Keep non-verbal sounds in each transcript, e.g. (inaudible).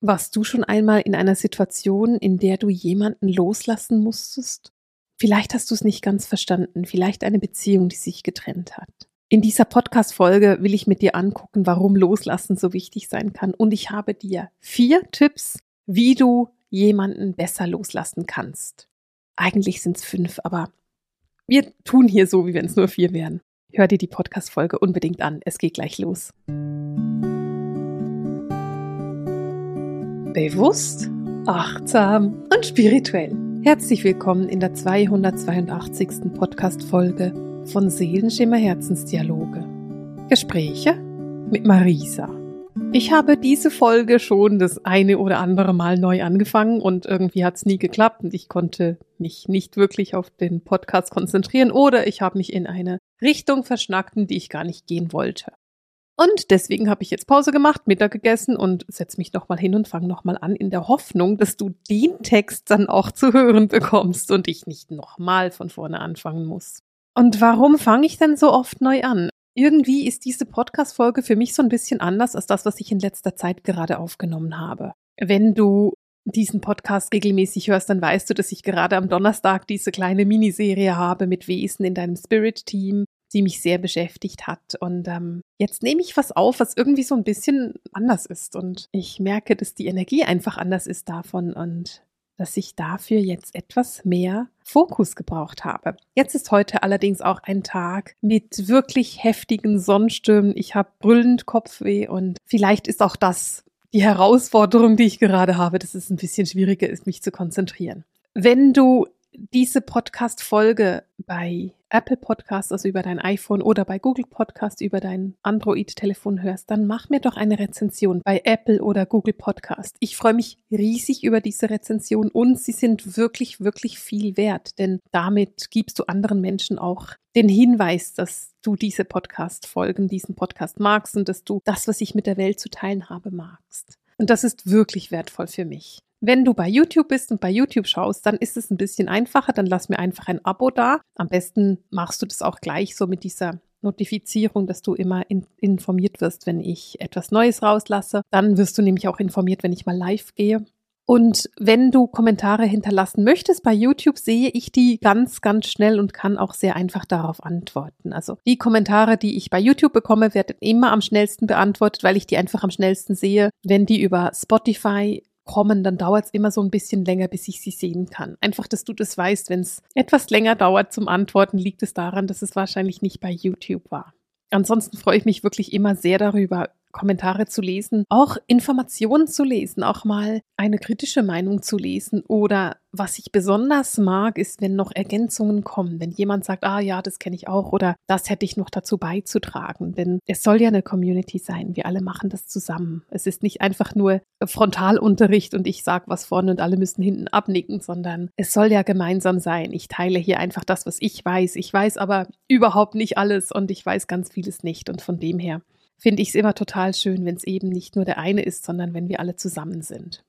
Warst du schon einmal in einer Situation, in der du jemanden loslassen musstest? Vielleicht hast du es nicht ganz verstanden, vielleicht eine Beziehung, die sich getrennt hat. In dieser Podcast-Folge will ich mit dir angucken, warum Loslassen so wichtig sein kann. Und ich habe dir vier Tipps, wie du jemanden besser loslassen kannst. Eigentlich sind es fünf, aber wir tun hier so, wie wenn es nur vier wären. Hör dir die Podcast-Folge unbedingt an. Es geht gleich los. Bewusst, achtsam und spirituell. Herzlich willkommen in der 282. Podcast-Folge von Seelenschimmer Herzensdialoge. Gespräche mit Marisa. Ich habe diese Folge schon das eine oder andere Mal neu angefangen und irgendwie hat es nie geklappt und ich konnte mich nicht wirklich auf den Podcast konzentrieren oder ich habe mich in eine Richtung verschnackt, in die ich gar nicht gehen wollte. Und deswegen habe ich jetzt Pause gemacht, Mittag gegessen und setze mich nochmal hin und fange nochmal an, in der Hoffnung, dass du den Text dann auch zu hören bekommst und ich nicht nochmal von vorne anfangen muss. Und warum fange ich denn so oft neu an? Irgendwie ist diese Podcast-Folge für mich so ein bisschen anders als das, was ich in letzter Zeit gerade aufgenommen habe. Wenn du diesen Podcast regelmäßig hörst, dann weißt du, dass ich gerade am Donnerstag diese kleine Miniserie habe mit Wesen in deinem Spirit-Team, die mich sehr beschäftigt hat. Und ähm, jetzt nehme ich was auf, was irgendwie so ein bisschen anders ist. Und ich merke, dass die Energie einfach anders ist davon und dass ich dafür jetzt etwas mehr Fokus gebraucht habe. Jetzt ist heute allerdings auch ein Tag mit wirklich heftigen Sonnenstürmen. Ich habe brüllend Kopfweh und vielleicht ist auch das die Herausforderung, die ich gerade habe, dass es ein bisschen schwieriger ist, mich zu konzentrieren. Wenn du diese Podcast-Folge bei Apple Podcast, also über dein iPhone oder bei Google Podcast über dein Android-Telefon hörst, dann mach mir doch eine Rezension bei Apple oder Google Podcast. Ich freue mich riesig über diese Rezension und sie sind wirklich, wirklich viel wert, denn damit gibst du anderen Menschen auch den Hinweis, dass du diese Podcast-Folgen, diesen Podcast magst und dass du das, was ich mit der Welt zu teilen habe, magst. Und das ist wirklich wertvoll für mich. Wenn du bei YouTube bist und bei YouTube schaust, dann ist es ein bisschen einfacher. Dann lass mir einfach ein Abo da. Am besten machst du das auch gleich so mit dieser Notifizierung, dass du immer in, informiert wirst, wenn ich etwas Neues rauslasse. Dann wirst du nämlich auch informiert, wenn ich mal live gehe. Und wenn du Kommentare hinterlassen möchtest bei YouTube, sehe ich die ganz, ganz schnell und kann auch sehr einfach darauf antworten. Also die Kommentare, die ich bei YouTube bekomme, werden immer am schnellsten beantwortet, weil ich die einfach am schnellsten sehe. Wenn die über Spotify kommen, dann dauert es immer so ein bisschen länger, bis ich sie sehen kann. Einfach, dass du das weißt, wenn es etwas länger dauert zum Antworten, liegt es daran, dass es wahrscheinlich nicht bei YouTube war. Ansonsten freue ich mich wirklich immer sehr darüber, Kommentare zu lesen, auch Informationen zu lesen, auch mal eine kritische Meinung zu lesen. Oder was ich besonders mag, ist, wenn noch Ergänzungen kommen, wenn jemand sagt, ah ja, das kenne ich auch oder das hätte ich noch dazu beizutragen. Denn es soll ja eine Community sein. Wir alle machen das zusammen. Es ist nicht einfach nur Frontalunterricht und ich sage was vorne und alle müssen hinten abnicken, sondern es soll ja gemeinsam sein. Ich teile hier einfach das, was ich weiß. Ich weiß aber überhaupt nicht alles und ich weiß ganz vieles nicht. Und von dem her finde ich es immer total schön, wenn es eben nicht nur der eine ist, sondern wenn wir alle zusammen sind.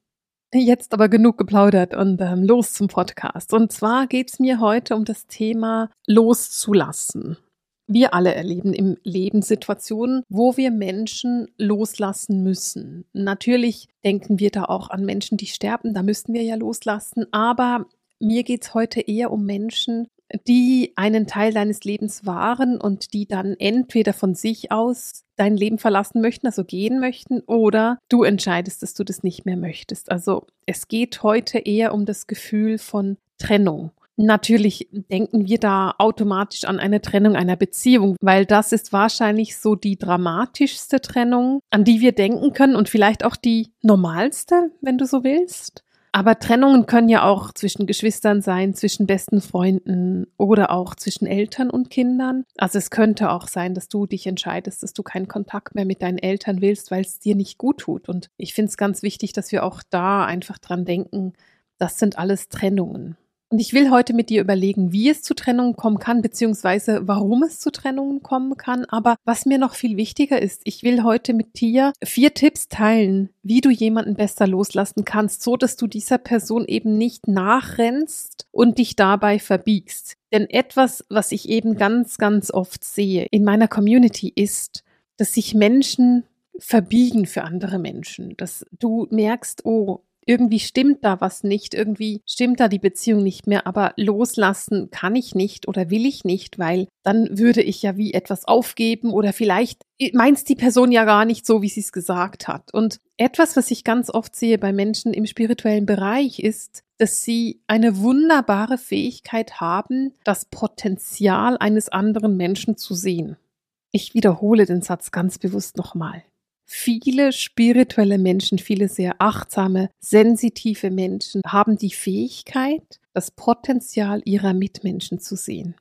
Jetzt aber genug geplaudert und ähm, los zum Podcast. Und zwar geht es mir heute um das Thema loszulassen. Wir alle erleben im Leben Situationen, wo wir Menschen loslassen müssen. Natürlich denken wir da auch an Menschen, die sterben, da müssten wir ja loslassen. Aber mir geht es heute eher um Menschen, die einen Teil deines Lebens waren und die dann entweder von sich aus dein Leben verlassen möchten, also gehen möchten, oder du entscheidest, dass du das nicht mehr möchtest. Also es geht heute eher um das Gefühl von Trennung. Natürlich denken wir da automatisch an eine Trennung einer Beziehung, weil das ist wahrscheinlich so die dramatischste Trennung, an die wir denken können und vielleicht auch die normalste, wenn du so willst. Aber Trennungen können ja auch zwischen Geschwistern sein, zwischen besten Freunden oder auch zwischen Eltern und Kindern. Also es könnte auch sein, dass du dich entscheidest, dass du keinen Kontakt mehr mit deinen Eltern willst, weil es dir nicht gut tut. Und ich finde es ganz wichtig, dass wir auch da einfach dran denken, das sind alles Trennungen. Und ich will heute mit dir überlegen, wie es zu Trennungen kommen kann, beziehungsweise warum es zu Trennungen kommen kann. Aber was mir noch viel wichtiger ist, ich will heute mit dir vier Tipps teilen, wie du jemanden besser loslassen kannst, so dass du dieser Person eben nicht nachrennst und dich dabei verbiegst. Denn etwas, was ich eben ganz, ganz oft sehe in meiner Community ist, dass sich Menschen verbiegen für andere Menschen, dass du merkst, oh, irgendwie stimmt da was nicht, irgendwie stimmt da die Beziehung nicht mehr, aber loslassen kann ich nicht oder will ich nicht, weil dann würde ich ja wie etwas aufgeben oder vielleicht meint die Person ja gar nicht so, wie sie es gesagt hat. Und etwas, was ich ganz oft sehe bei Menschen im spirituellen Bereich, ist, dass sie eine wunderbare Fähigkeit haben, das Potenzial eines anderen Menschen zu sehen. Ich wiederhole den Satz ganz bewusst nochmal. Viele spirituelle Menschen, viele sehr achtsame, sensitive Menschen haben die Fähigkeit, das Potenzial ihrer Mitmenschen zu sehen.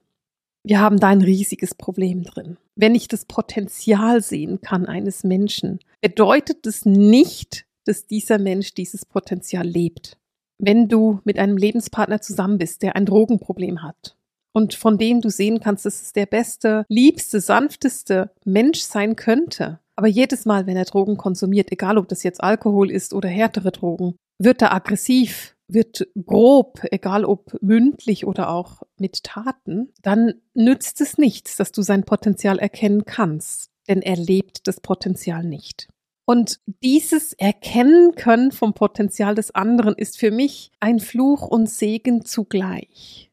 Wir haben da ein riesiges Problem drin. Wenn ich das Potenzial sehen kann eines Menschen, bedeutet es nicht, dass dieser Mensch dieses Potenzial lebt. Wenn du mit einem Lebenspartner zusammen bist, der ein Drogenproblem hat und von dem du sehen kannst, dass es der beste, liebste, sanfteste Mensch sein könnte, aber jedes Mal, wenn er Drogen konsumiert, egal ob das jetzt Alkohol ist oder härtere Drogen, wird er aggressiv, wird grob, egal ob mündlich oder auch mit Taten, dann nützt es nichts, dass du sein Potenzial erkennen kannst, denn er lebt das Potenzial nicht. Und dieses Erkennen können vom Potenzial des anderen ist für mich ein Fluch und Segen zugleich.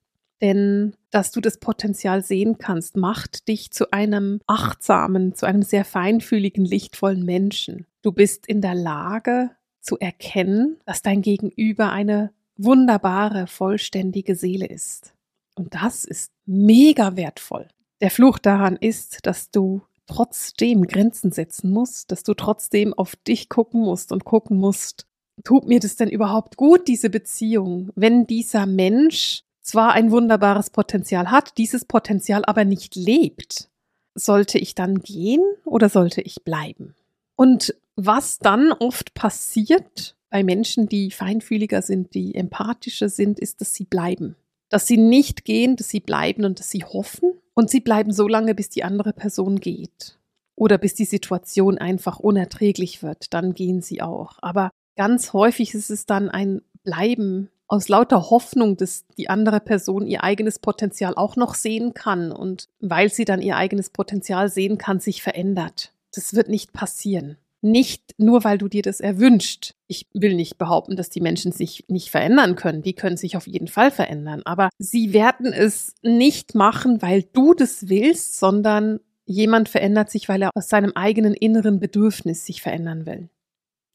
Denn dass du das Potenzial sehen kannst, macht dich zu einem achtsamen, zu einem sehr feinfühligen, lichtvollen Menschen. Du bist in der Lage zu erkennen, dass dein Gegenüber eine wunderbare, vollständige Seele ist. Und das ist mega wertvoll. Der Fluch daran ist, dass du trotzdem Grenzen setzen musst, dass du trotzdem auf dich gucken musst und gucken musst, tut mir das denn überhaupt gut, diese Beziehung, wenn dieser Mensch zwar ein wunderbares Potenzial hat, dieses Potenzial aber nicht lebt, sollte ich dann gehen oder sollte ich bleiben? Und was dann oft passiert bei Menschen, die feinfühliger sind, die empathischer sind, ist, dass sie bleiben. Dass sie nicht gehen, dass sie bleiben und dass sie hoffen. Und sie bleiben so lange, bis die andere Person geht. Oder bis die Situation einfach unerträglich wird. Dann gehen sie auch. Aber ganz häufig ist es dann ein Bleiben aus lauter Hoffnung, dass die andere Person ihr eigenes Potenzial auch noch sehen kann und weil sie dann ihr eigenes Potenzial sehen kann, sich verändert. Das wird nicht passieren. Nicht nur, weil du dir das erwünscht. Ich will nicht behaupten, dass die Menschen sich nicht verändern können. Die können sich auf jeden Fall verändern. Aber sie werden es nicht machen, weil du das willst, sondern jemand verändert sich, weil er aus seinem eigenen inneren Bedürfnis sich verändern will.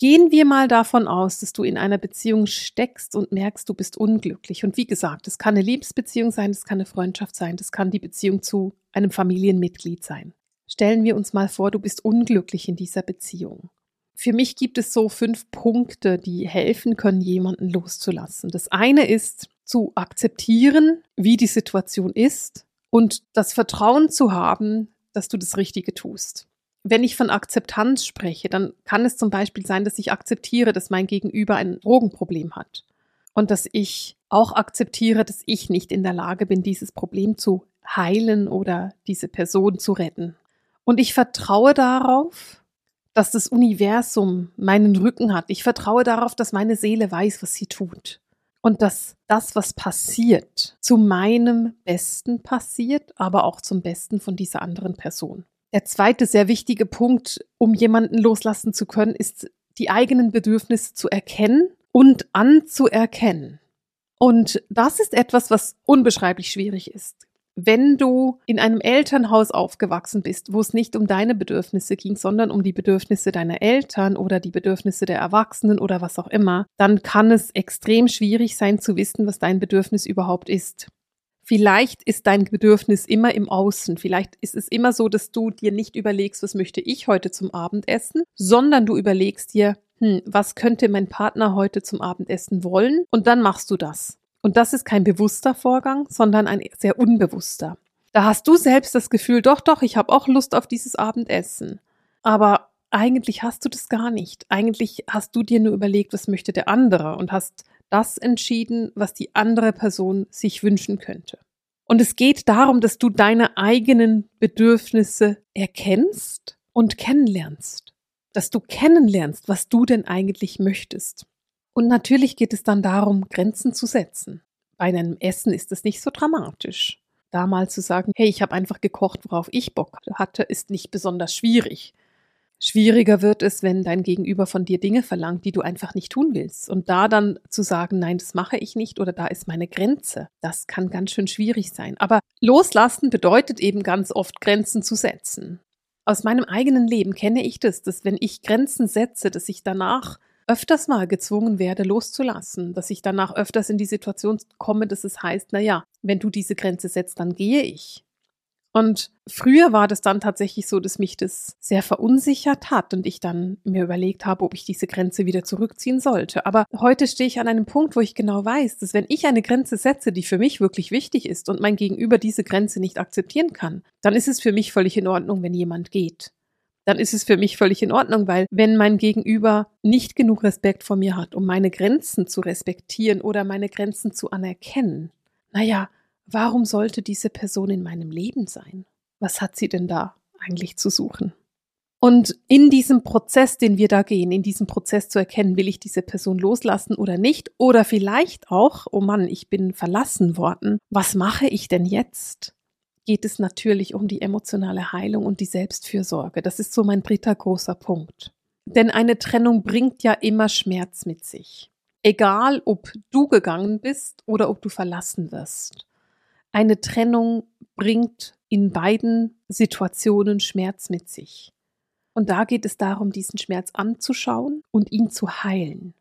Gehen wir mal davon aus, dass du in einer Beziehung steckst und merkst, du bist unglücklich. Und wie gesagt, es kann eine Liebesbeziehung sein, es kann eine Freundschaft sein, das kann die Beziehung zu einem Familienmitglied sein. Stellen wir uns mal vor, du bist unglücklich in dieser Beziehung. Für mich gibt es so fünf Punkte, die helfen können, jemanden loszulassen. Das eine ist zu akzeptieren, wie die Situation ist und das Vertrauen zu haben, dass du das Richtige tust wenn ich von Akzeptanz spreche, dann kann es zum Beispiel sein, dass ich akzeptiere, dass mein Gegenüber ein Drogenproblem hat und dass ich auch akzeptiere, dass ich nicht in der Lage bin, dieses Problem zu heilen oder diese Person zu retten. Und ich vertraue darauf, dass das Universum meinen Rücken hat. Ich vertraue darauf, dass meine Seele weiß, was sie tut. Und dass das, was passiert, zu meinem Besten passiert, aber auch zum Besten von dieser anderen Person. Der zweite sehr wichtige Punkt, um jemanden loslassen zu können, ist die eigenen Bedürfnisse zu erkennen und anzuerkennen. Und das ist etwas, was unbeschreiblich schwierig ist. Wenn du in einem Elternhaus aufgewachsen bist, wo es nicht um deine Bedürfnisse ging, sondern um die Bedürfnisse deiner Eltern oder die Bedürfnisse der Erwachsenen oder was auch immer, dann kann es extrem schwierig sein zu wissen, was dein Bedürfnis überhaupt ist. Vielleicht ist dein Bedürfnis immer im Außen. Vielleicht ist es immer so, dass du dir nicht überlegst, was möchte ich heute zum Abendessen, sondern du überlegst dir, hm, was könnte mein Partner heute zum Abendessen wollen? Und dann machst du das. Und das ist kein bewusster Vorgang, sondern ein sehr unbewusster. Da hast du selbst das Gefühl, doch, doch, ich habe auch Lust auf dieses Abendessen. Aber eigentlich hast du das gar nicht. Eigentlich hast du dir nur überlegt, was möchte der andere und hast das entschieden, was die andere Person sich wünschen könnte. Und es geht darum, dass du deine eigenen Bedürfnisse erkennst und kennenlernst. Dass du kennenlernst, was du denn eigentlich möchtest. Und natürlich geht es dann darum, Grenzen zu setzen. Bei einem Essen ist es nicht so dramatisch. Da mal zu sagen, hey, ich habe einfach gekocht, worauf ich Bock hatte, ist nicht besonders schwierig. Schwieriger wird es, wenn dein Gegenüber von dir Dinge verlangt, die du einfach nicht tun willst. Und da dann zu sagen, nein, das mache ich nicht oder da ist meine Grenze, das kann ganz schön schwierig sein. Aber loslassen bedeutet eben ganz oft Grenzen zu setzen. Aus meinem eigenen Leben kenne ich das, dass wenn ich Grenzen setze, dass ich danach öfters mal gezwungen werde, loszulassen, dass ich danach öfters in die Situation komme, dass es heißt, na ja, wenn du diese Grenze setzt, dann gehe ich. Und früher war das dann tatsächlich so, dass mich das sehr verunsichert hat und ich dann mir überlegt habe, ob ich diese Grenze wieder zurückziehen sollte. Aber heute stehe ich an einem Punkt, wo ich genau weiß, dass wenn ich eine Grenze setze, die für mich wirklich wichtig ist und mein Gegenüber diese Grenze nicht akzeptieren kann, dann ist es für mich völlig in Ordnung, wenn jemand geht. Dann ist es für mich völlig in Ordnung, weil wenn mein Gegenüber nicht genug Respekt vor mir hat, um meine Grenzen zu respektieren oder meine Grenzen zu anerkennen, naja, Warum sollte diese Person in meinem Leben sein? Was hat sie denn da eigentlich zu suchen? Und in diesem Prozess, den wir da gehen, in diesem Prozess zu erkennen, will ich diese Person loslassen oder nicht? Oder vielleicht auch, oh Mann, ich bin verlassen worden. Was mache ich denn jetzt? Geht es natürlich um die emotionale Heilung und die Selbstfürsorge. Das ist so mein dritter großer Punkt. Denn eine Trennung bringt ja immer Schmerz mit sich. Egal, ob du gegangen bist oder ob du verlassen wirst. Eine Trennung bringt in beiden Situationen Schmerz mit sich. Und da geht es darum, diesen Schmerz anzuschauen und ihn zu heilen.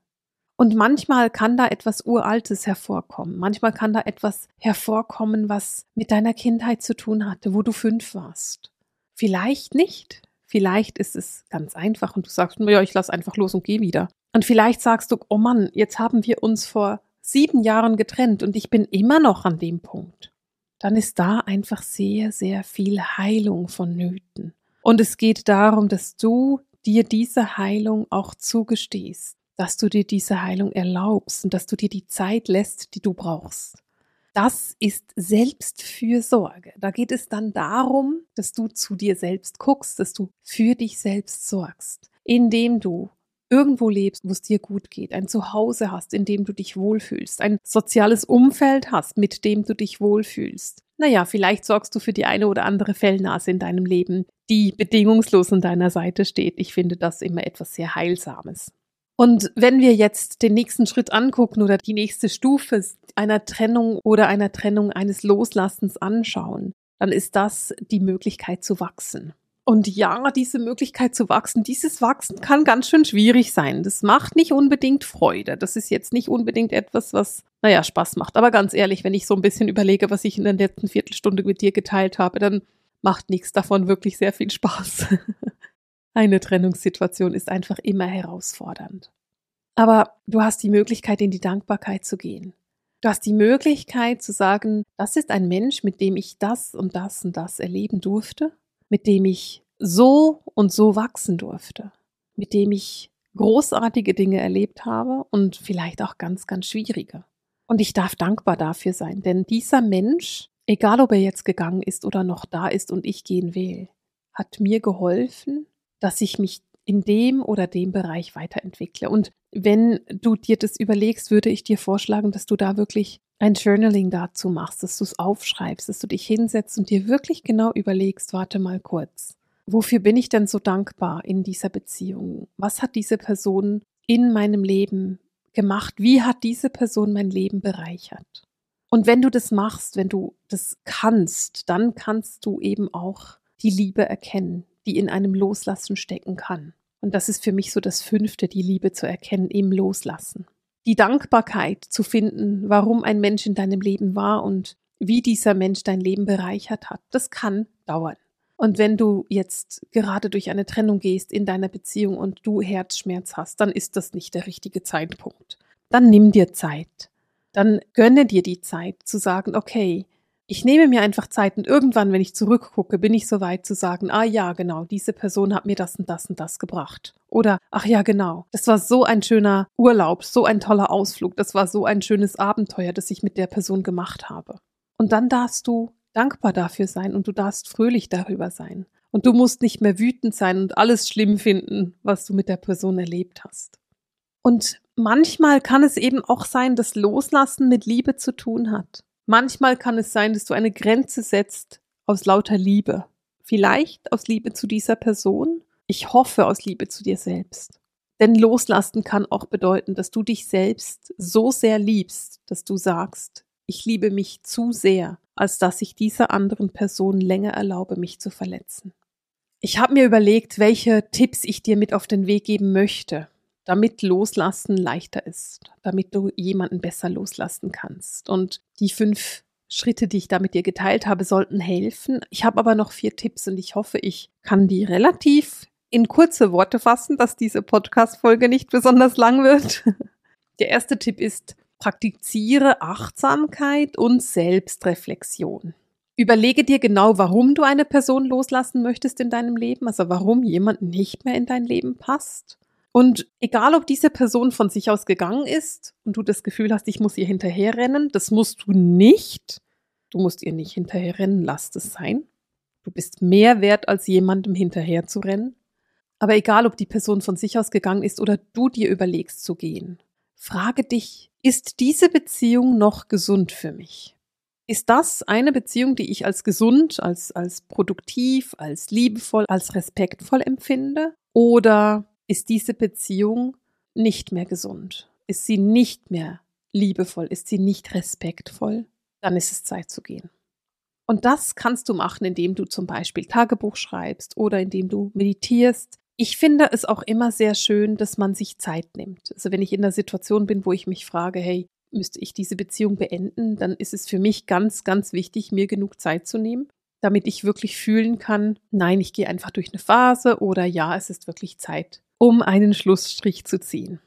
Und manchmal kann da etwas Uraltes hervorkommen. Manchmal kann da etwas hervorkommen, was mit deiner Kindheit zu tun hatte, wo du fünf warst. Vielleicht nicht. Vielleicht ist es ganz einfach und du sagst, ja, ich lass einfach los und geh wieder. Und vielleicht sagst du, oh Mann, jetzt haben wir uns vor sieben Jahren getrennt und ich bin immer noch an dem Punkt dann ist da einfach sehr, sehr viel Heilung vonnöten. Und es geht darum, dass du dir diese Heilung auch zugestehst, dass du dir diese Heilung erlaubst und dass du dir die Zeit lässt, die du brauchst. Das ist Selbstfürsorge. Da geht es dann darum, dass du zu dir selbst guckst, dass du für dich selbst sorgst, indem du irgendwo lebst, wo es dir gut geht, ein Zuhause hast, in dem du dich wohlfühlst, ein soziales Umfeld hast, mit dem du dich wohlfühlst. Naja, vielleicht sorgst du für die eine oder andere Fellnase in deinem Leben, die bedingungslos an deiner Seite steht. Ich finde das immer etwas sehr Heilsames. Und wenn wir jetzt den nächsten Schritt angucken oder die nächste Stufe einer Trennung oder einer Trennung eines Loslassens anschauen, dann ist das die Möglichkeit zu wachsen. Und ja, diese Möglichkeit zu wachsen, dieses Wachsen kann ganz schön schwierig sein. Das macht nicht unbedingt Freude. Das ist jetzt nicht unbedingt etwas, was, naja, Spaß macht. Aber ganz ehrlich, wenn ich so ein bisschen überlege, was ich in der letzten Viertelstunde mit dir geteilt habe, dann macht nichts davon wirklich sehr viel Spaß. (laughs) Eine Trennungssituation ist einfach immer herausfordernd. Aber du hast die Möglichkeit, in die Dankbarkeit zu gehen. Du hast die Möglichkeit zu sagen, das ist ein Mensch, mit dem ich das und das und das erleben durfte mit dem ich so und so wachsen durfte, mit dem ich großartige Dinge erlebt habe und vielleicht auch ganz, ganz schwierige. Und ich darf dankbar dafür sein, denn dieser Mensch, egal ob er jetzt gegangen ist oder noch da ist und ich gehen will, hat mir geholfen, dass ich mich in dem oder dem Bereich weiterentwickle. Und wenn du dir das überlegst, würde ich dir vorschlagen, dass du da wirklich ein Journaling dazu machst, dass du es aufschreibst, dass du dich hinsetzt und dir wirklich genau überlegst, warte mal kurz, wofür bin ich denn so dankbar in dieser Beziehung? Was hat diese Person in meinem Leben gemacht? Wie hat diese Person mein Leben bereichert? Und wenn du das machst, wenn du das kannst, dann kannst du eben auch die Liebe erkennen, die in einem Loslassen stecken kann. Und das ist für mich so das Fünfte, die Liebe zu erkennen im Loslassen die Dankbarkeit zu finden, warum ein Mensch in deinem Leben war und wie dieser Mensch dein Leben bereichert hat, das kann dauern. Und wenn du jetzt gerade durch eine Trennung gehst in deiner Beziehung und du Herzschmerz hast, dann ist das nicht der richtige Zeitpunkt. Dann nimm dir Zeit. Dann gönne dir die Zeit zu sagen, okay, ich nehme mir einfach Zeit und irgendwann, wenn ich zurückgucke, bin ich so weit zu sagen, ah ja, genau, diese Person hat mir das und das und das gebracht. Oder, ach ja, genau, das war so ein schöner Urlaub, so ein toller Ausflug, das war so ein schönes Abenteuer, das ich mit der Person gemacht habe. Und dann darfst du dankbar dafür sein und du darfst fröhlich darüber sein. Und du musst nicht mehr wütend sein und alles schlimm finden, was du mit der Person erlebt hast. Und manchmal kann es eben auch sein, dass Loslassen mit Liebe zu tun hat. Manchmal kann es sein, dass du eine Grenze setzt aus lauter Liebe. Vielleicht aus Liebe zu dieser Person, Ich hoffe aus Liebe zu dir selbst. Denn loslassen kann auch bedeuten, dass du dich selbst so sehr liebst, dass du sagst, ich liebe mich zu sehr, als dass ich dieser anderen Person länger erlaube, mich zu verletzen. Ich habe mir überlegt, welche Tipps ich dir mit auf den Weg geben möchte, damit Loslassen leichter ist, damit du jemanden besser loslassen kannst. Und die fünf Schritte, die ich da mit dir geteilt habe, sollten helfen. Ich habe aber noch vier Tipps und ich hoffe, ich kann die relativ in kurze Worte fassen, dass diese Podcast-Folge nicht besonders lang wird. (laughs) Der erste Tipp ist, praktiziere Achtsamkeit und Selbstreflexion. Überlege dir genau, warum du eine Person loslassen möchtest in deinem Leben, also warum jemand nicht mehr in dein Leben passt. Und egal, ob diese Person von sich aus gegangen ist und du das Gefühl hast, ich muss ihr hinterherrennen, das musst du nicht. Du musst ihr nicht hinterherrennen, lass es sein. Du bist mehr wert, als jemandem hinterher zu rennen. Aber egal, ob die Person von sich aus gegangen ist oder du dir überlegst zu gehen, frage dich, ist diese Beziehung noch gesund für mich? Ist das eine Beziehung, die ich als gesund, als, als produktiv, als liebevoll, als respektvoll empfinde? Oder ist diese Beziehung nicht mehr gesund? Ist sie nicht mehr liebevoll? Ist sie nicht respektvoll? Dann ist es Zeit zu gehen. Und das kannst du machen, indem du zum Beispiel Tagebuch schreibst oder indem du meditierst. Ich finde es auch immer sehr schön, dass man sich Zeit nimmt. Also wenn ich in der Situation bin, wo ich mich frage, hey, müsste ich diese Beziehung beenden, dann ist es für mich ganz, ganz wichtig, mir genug Zeit zu nehmen, damit ich wirklich fühlen kann, nein, ich gehe einfach durch eine Phase oder ja, es ist wirklich Zeit, um einen Schlussstrich zu ziehen.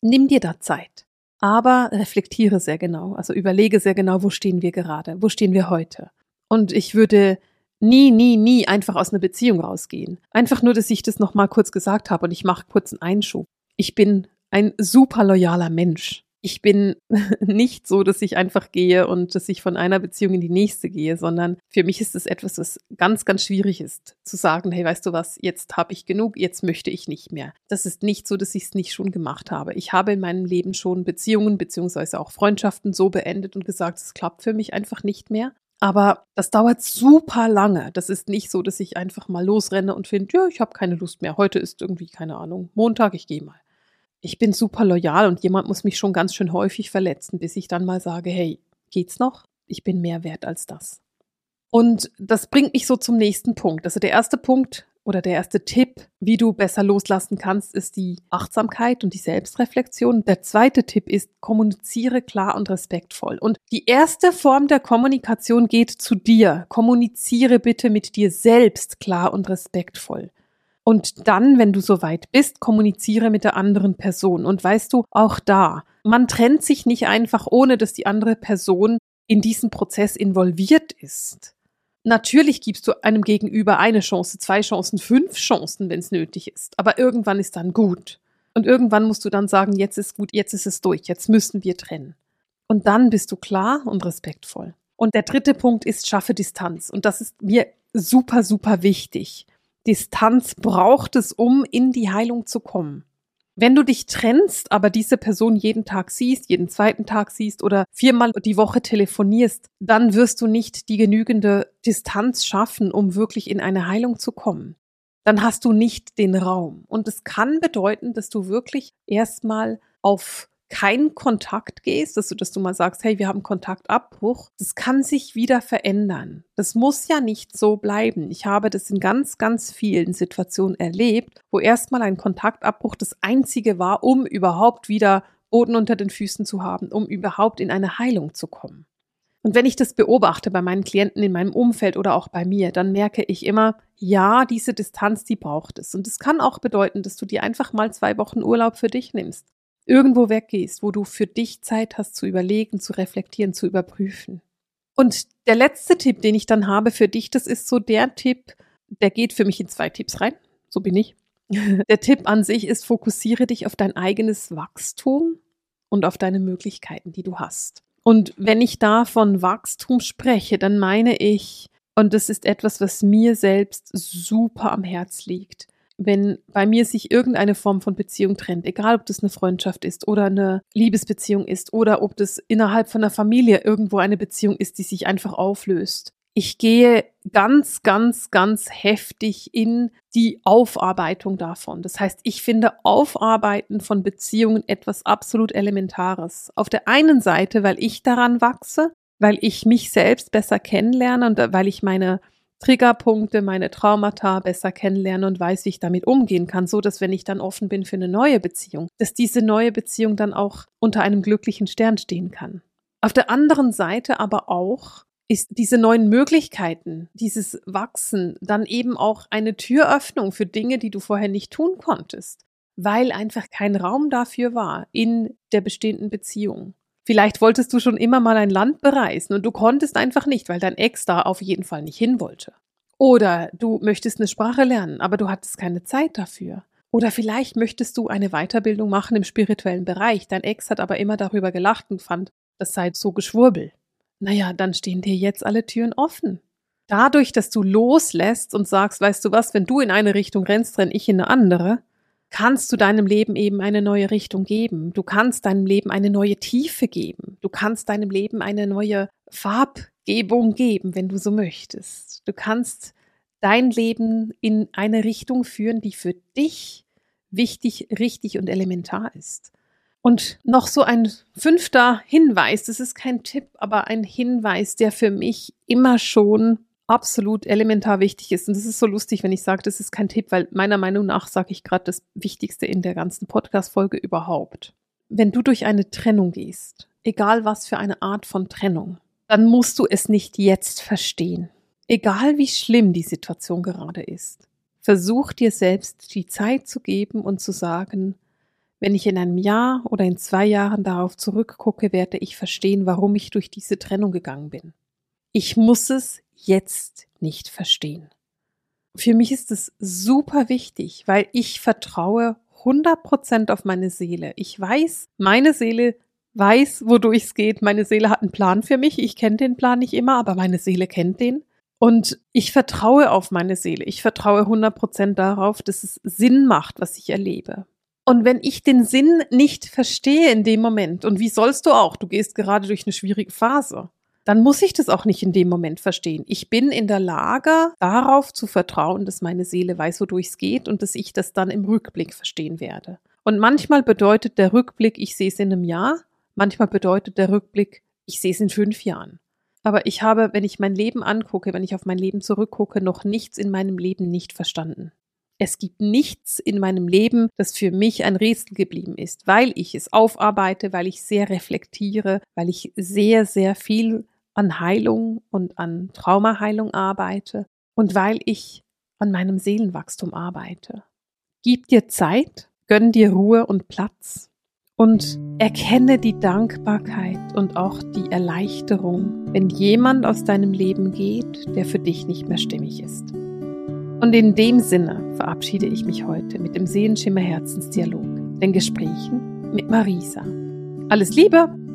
Nimm dir da Zeit, aber reflektiere sehr genau, also überlege sehr genau, wo stehen wir gerade, wo stehen wir heute. Und ich würde nie, nie, nie einfach aus einer Beziehung rausgehen. Einfach nur, dass ich das nochmal kurz gesagt habe und ich mache kurz einen Einschub. Ich bin ein super loyaler Mensch ich bin (laughs) nicht so, dass ich einfach gehe und dass ich von einer Beziehung in die nächste gehe, sondern für mich ist es etwas, was ganz, ganz schwierig ist, zu sagen, hey, weißt du was, jetzt habe ich genug, jetzt möchte ich nicht mehr. Das ist nicht so, dass ich es nicht schon gemacht habe. Ich habe in meinem Leben schon Beziehungen beziehungsweise auch Freundschaften so beendet und gesagt, es klappt für mich einfach nicht mehr. Aber das dauert super lange. Das ist nicht so, dass ich einfach mal losrenne und finde, ja, ich habe keine Lust mehr. Heute ist irgendwie, keine Ahnung, Montag, ich gehe mal ich bin super loyal und jemand muss mich schon ganz schön häufig verletzen, bis ich dann mal sage, hey, geht's noch? Ich bin mehr wert als das. Und das bringt mich so zum nächsten Punkt. Also der erste Punkt oder der erste Tipp, wie du besser loslassen kannst, ist die Achtsamkeit und die Selbstreflexion. Der zweite Tipp ist, kommuniziere klar und respektvoll. Und die erste Form der Kommunikation geht zu dir. Kommuniziere bitte mit dir selbst klar und respektvoll. Und dann, wenn du soweit bist, kommuniziere mit der anderen Person. Und weißt du, auch da, man trennt sich nicht einfach, ohne dass die andere Person in diesen Prozess involviert ist. Natürlich gibst du einem Gegenüber eine Chance, zwei Chancen, fünf Chancen, wenn es nötig ist. Aber irgendwann ist dann gut. Und irgendwann musst du dann sagen, jetzt ist gut, jetzt ist es durch, jetzt müssen wir trennen. Und dann bist du klar und respektvoll. Und der dritte Punkt ist, schaffe Distanz. Und das ist mir super, super wichtig. Distanz braucht es, um in die Heilung zu kommen. Wenn du dich trennst, aber diese Person jeden Tag siehst, jeden zweiten Tag siehst oder viermal die Woche telefonierst, dann wirst du nicht die genügende Distanz schaffen, um wirklich in eine Heilung zu kommen. Dann hast du nicht den Raum. Und es kann bedeuten, dass du wirklich erstmal auf keinen Kontakt gehst, dass du, dass du mal sagst, hey, wir haben Kontaktabbruch, das kann sich wieder verändern. Das muss ja nicht so bleiben. Ich habe das in ganz, ganz vielen Situationen erlebt, wo erstmal ein Kontaktabbruch das einzige war, um überhaupt wieder Boden unter den Füßen zu haben, um überhaupt in eine Heilung zu kommen. Und wenn ich das beobachte bei meinen Klienten in meinem Umfeld oder auch bei mir, dann merke ich immer, ja, diese Distanz, die braucht es. Und es kann auch bedeuten, dass du dir einfach mal zwei Wochen Urlaub für dich nimmst irgendwo weggehst, wo du für dich Zeit hast zu überlegen, zu reflektieren, zu überprüfen. Und der letzte Tipp, den ich dann habe für dich, das ist so der Tipp, der geht für mich in zwei Tipps rein. So bin ich. (laughs) Der Tipp an sich ist, fokussiere dich auf dein eigenes Wachstum und auf deine Möglichkeiten, die du hast. Und wenn ich da von Wachstum spreche, dann meine ich, und das ist etwas, was mir selbst super am Herz liegt, wenn bei mir sich irgendeine Form von Beziehung trennt, egal ob das eine Freundschaft ist oder eine Liebesbeziehung ist oder ob das innerhalb von einer Familie irgendwo eine Beziehung ist, die sich einfach auflöst. Ich gehe ganz, ganz, ganz heftig in die Aufarbeitung davon. Das heißt, ich finde Aufarbeiten von Beziehungen etwas absolut Elementares. Auf der einen Seite, weil ich daran wachse, weil ich mich selbst besser kennenlerne und weil ich meine Triggerpunkte, meine Traumata besser kennenlerne und weiß, wie ich damit umgehen kann, so dass wenn ich dann offen bin für eine neue Beziehung, dass diese neue Beziehung dann auch unter einem glücklichen Stern stehen kann. Auf der anderen Seite aber auch ist diese neuen Möglichkeiten, dieses Wachsen dann eben auch eine Türöffnung für Dinge, die du vorher nicht tun konntest, weil einfach kein Raum dafür war in der bestehenden Beziehung. Vielleicht wolltest du schon immer mal ein Land bereisen und du konntest einfach nicht, weil dein Ex da auf jeden Fall nicht hin wollte. Oder du möchtest eine Sprache lernen, aber du hattest keine Zeit dafür. Oder vielleicht möchtest du eine Weiterbildung machen im spirituellen Bereich. Dein Ex hat aber immer darüber gelacht und fand, das sei so Geschwurbel. Naja, dann stehen dir jetzt alle Türen offen. Dadurch, dass du loslässt und sagst, weißt du was, wenn du in eine Richtung rennst, renn ich in eine andere, kannst du deinem Leben eben eine neue Richtung geben. Du kannst deinem Leben eine neue Tiefe geben. Du kannst deinem Leben eine neue Farbgebung geben, wenn du so möchtest. Du kannst dein Leben in eine Richtung führen, die für dich wichtig, richtig und elementar ist. Und noch so ein fünfter Hinweis, das ist kein Tipp, aber ein Hinweis, der für mich immer schon absolut elementar wichtig ist. Und das ist so lustig, wenn ich sage, das ist kein Tipp, weil meiner Meinung nach sage ich gerade das Wichtigste in der ganzen Podcast-Folge überhaupt. Wenn du durch eine Trennung gehst, egal was für eine Art von Trennung, dann musst du es nicht jetzt verstehen. Egal wie schlimm die Situation gerade ist. Versuch dir selbst die Zeit zu geben und zu sagen, wenn ich in einem Jahr oder in zwei Jahren darauf zurückgucke, werde ich verstehen, warum ich durch diese Trennung gegangen bin. Ich muss es jetzt nicht verstehen. Für mich ist es super wichtig, weil ich vertraue 100% auf meine Seele. Ich weiß, meine Seele weiß, wodurch es geht. Meine Seele hat einen Plan für mich. Ich kenne den Plan nicht immer, aber meine Seele kennt den. Und ich vertraue auf meine Seele. Ich vertraue 100% darauf, dass es Sinn macht, was ich erlebe. Und wenn ich den Sinn nicht verstehe in dem Moment, und wie sollst du auch, du gehst gerade durch eine schwierige Phase, dann muss ich das auch nicht in dem Moment verstehen. Ich bin in der Lage, darauf zu vertrauen, dass meine Seele weiß, wodurch es geht und dass ich das dann im Rückblick verstehen werde. Und manchmal bedeutet der Rückblick, ich sehe es in einem Jahr, manchmal bedeutet der Rückblick, ich sehe es in fünf Jahren. Aber ich habe, wenn ich mein Leben angucke, wenn ich auf mein Leben zurückgucke, noch nichts in meinem Leben nicht verstanden. Es gibt nichts in meinem Leben, das für mich ein Rätsel geblieben ist, weil ich es aufarbeite, weil ich sehr reflektiere, weil ich sehr, sehr viel an Heilung und an Traumaheilung arbeite und weil ich an meinem Seelenwachstum arbeite. Gib dir Zeit, gönn dir Ruhe und Platz und erkenne die Dankbarkeit und auch die Erleichterung, wenn jemand aus deinem Leben geht, der für dich nicht mehr stimmig ist. Und in dem Sinne verabschiede ich mich heute mit dem Seelenschimmer Herzensdialog, den Gesprächen mit Marisa. Alles Liebe!